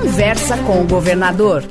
Conversa com o governador.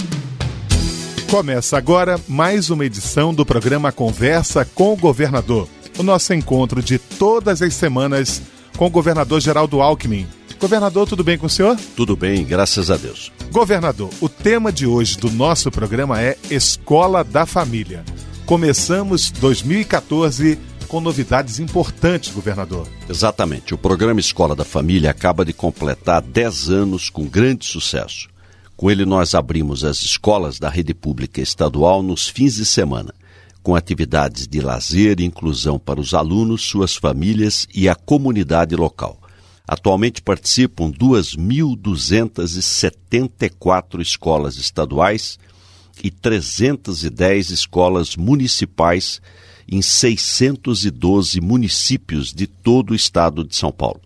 Começa agora mais uma edição do programa Conversa com o Governador. O nosso encontro de todas as semanas com o governador Geraldo Alckmin. Governador, tudo bem com o senhor? Tudo bem, graças a Deus. Governador, o tema de hoje do nosso programa é Escola da Família. Começamos 2014 com novidades importantes, governador. Exatamente. O programa Escola da Família acaba de completar 10 anos com grande sucesso. Com ele, nós abrimos as escolas da rede pública estadual nos fins de semana, com atividades de lazer e inclusão para os alunos, suas famílias e a comunidade local. Atualmente participam 2.274 escolas estaduais e 310 escolas municipais em 612 municípios de todo o estado de São Paulo.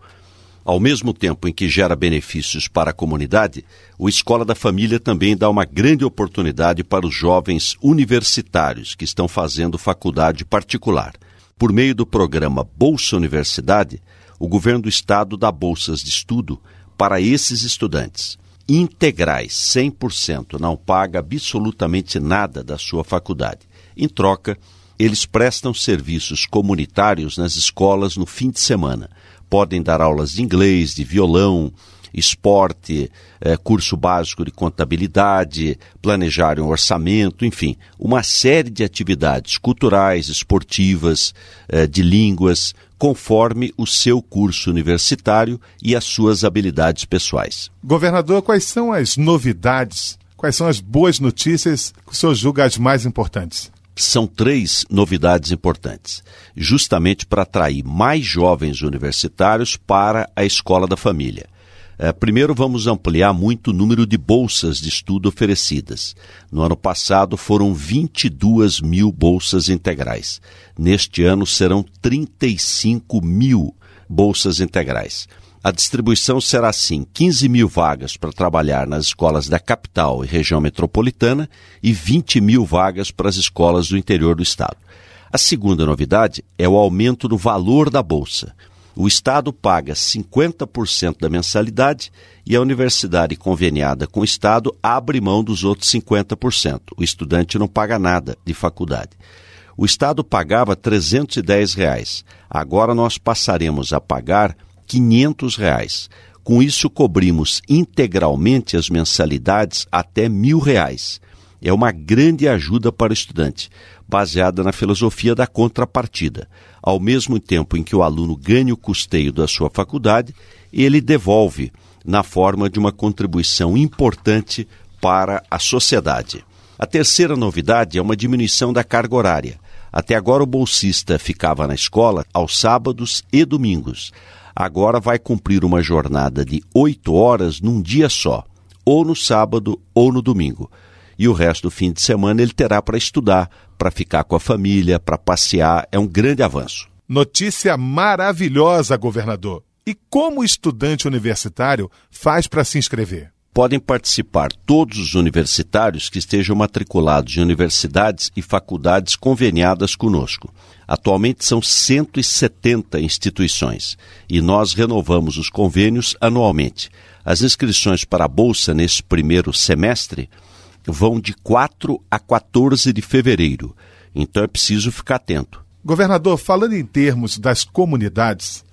Ao mesmo tempo em que gera benefícios para a comunidade, o Escola da Família também dá uma grande oportunidade para os jovens universitários que estão fazendo faculdade particular. Por meio do programa Bolsa Universidade, o governo do estado dá bolsas de estudo para esses estudantes. Integrais, 100%, não paga absolutamente nada da sua faculdade. Em troca, eles prestam serviços comunitários nas escolas no fim de semana. Podem dar aulas de inglês, de violão, esporte, eh, curso básico de contabilidade, planejar um orçamento, enfim, uma série de atividades culturais, esportivas, eh, de línguas, conforme o seu curso universitário e as suas habilidades pessoais. Governador, quais são as novidades, quais são as boas notícias que o senhor julga as mais importantes? São três novidades importantes, justamente para atrair mais jovens universitários para a escola da família. É, primeiro, vamos ampliar muito o número de bolsas de estudo oferecidas. No ano passado foram 22 mil bolsas integrais. Neste ano serão 35 mil bolsas integrais. A distribuição será assim: 15 mil vagas para trabalhar nas escolas da capital e região metropolitana e 20 mil vagas para as escolas do interior do estado. A segunda novidade é o aumento no valor da bolsa. O Estado paga 50% da mensalidade e a universidade conveniada com o Estado abre mão dos outros 50%. O estudante não paga nada de faculdade. O Estado pagava 310 reais. Agora nós passaremos a pagar 500 reais. Com isso, cobrimos integralmente as mensalidades até mil reais. É uma grande ajuda para o estudante, baseada na filosofia da contrapartida. Ao mesmo tempo em que o aluno ganha o custeio da sua faculdade, ele devolve na forma de uma contribuição importante para a sociedade. A terceira novidade é uma diminuição da carga horária. Até agora, o bolsista ficava na escola aos sábados e domingos agora vai cumprir uma jornada de oito horas num dia só, ou no sábado ou no domingo. E o resto do fim de semana ele terá para estudar, para ficar com a família, para passear. É um grande avanço. Notícia maravilhosa, governador. E como o estudante universitário faz para se inscrever? Podem participar todos os universitários que estejam matriculados em universidades e faculdades conveniadas conosco. Atualmente são 170 instituições e nós renovamos os convênios anualmente. As inscrições para a Bolsa nesse primeiro semestre vão de 4 a 14 de fevereiro, então é preciso ficar atento. Governador, falando em termos das comunidades,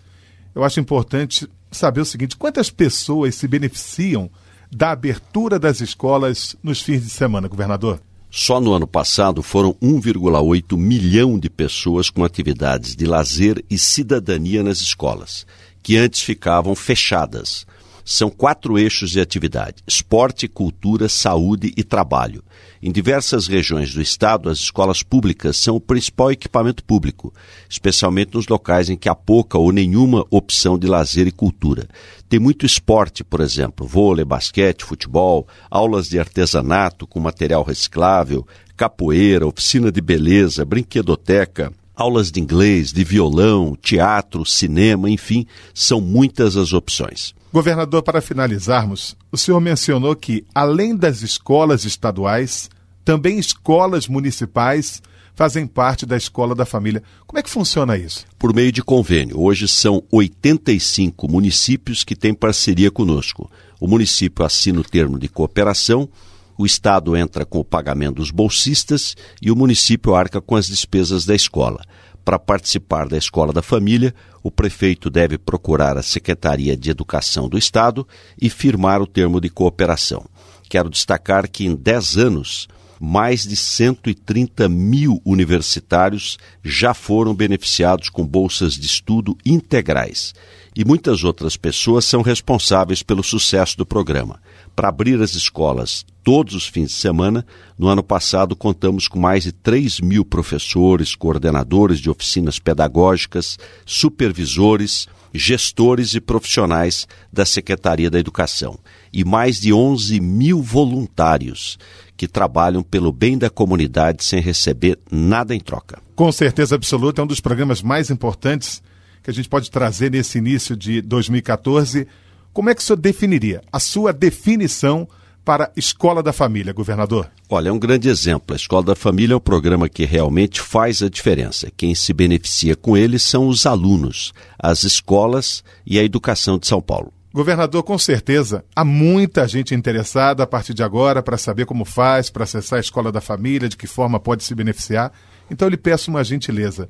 eu acho importante saber o seguinte: quantas pessoas se beneficiam da abertura das escolas nos fins de semana, governador? Só no ano passado foram 1,8 milhão de pessoas com atividades de lazer e cidadania nas escolas, que antes ficavam fechadas. São quatro eixos de atividade: esporte, cultura, saúde e trabalho. Em diversas regiões do estado, as escolas públicas são o principal equipamento público, especialmente nos locais em que há pouca ou nenhuma opção de lazer e cultura. Tem muito esporte, por exemplo, vôlei, basquete, futebol, aulas de artesanato com material reciclável, capoeira, oficina de beleza, brinquedoteca, aulas de inglês, de violão, teatro, cinema, enfim, são muitas as opções. Governador, para finalizarmos, o senhor mencionou que, além das escolas estaduais, também escolas municipais fazem parte da escola da família. Como é que funciona isso? Por meio de convênio. Hoje são 85 municípios que têm parceria conosco. O município assina o termo de cooperação, o Estado entra com o pagamento dos bolsistas e o município arca com as despesas da escola. Para participar da Escola da Família, o prefeito deve procurar a Secretaria de Educação do Estado e firmar o termo de cooperação. Quero destacar que em 10 anos, mais de 130 mil universitários já foram beneficiados com bolsas de estudo integrais. E muitas outras pessoas são responsáveis pelo sucesso do programa. Para abrir as escolas todos os fins de semana, no ano passado contamos com mais de 3 mil professores, coordenadores de oficinas pedagógicas, supervisores, gestores e profissionais da Secretaria da Educação e mais de 11 mil voluntários que trabalham pelo bem da comunidade sem receber nada em troca. Com certeza absoluta, é um dos programas mais importantes que a gente pode trazer nesse início de 2014 como é que o senhor definiria a sua definição para Escola da Família, governador? Olha, é um grande exemplo. A Escola da Família é um programa que realmente faz a diferença. Quem se beneficia com ele são os alunos, as escolas e a educação de São Paulo. Governador, com certeza há muita gente interessada a partir de agora para saber como faz, para acessar a Escola da Família, de que forma pode se beneficiar. Então eu lhe peço uma gentileza.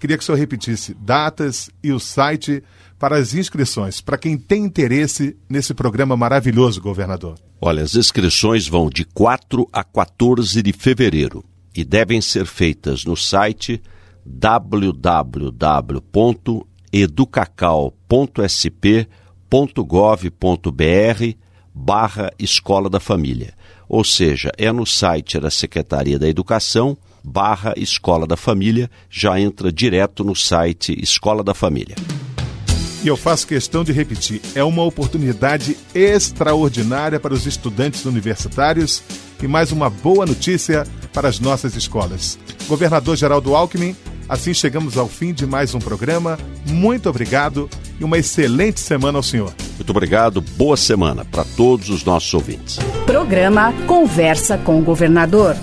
Queria que o senhor repetisse datas e o site para as inscrições, para quem tem interesse nesse programa maravilhoso, governador? Olha, as inscrições vão de 4 a 14 de fevereiro e devem ser feitas no site www.educacau.sp.gov.br barra Escola da Família. Ou seja, é no site da Secretaria da Educação barra Escola da Família, já entra direto no site Escola da Família. E eu faço questão de repetir: é uma oportunidade extraordinária para os estudantes universitários e mais uma boa notícia para as nossas escolas. Governador Geraldo Alckmin, assim chegamos ao fim de mais um programa. Muito obrigado e uma excelente semana ao senhor. Muito obrigado, boa semana para todos os nossos ouvintes. Programa Conversa com o Governador.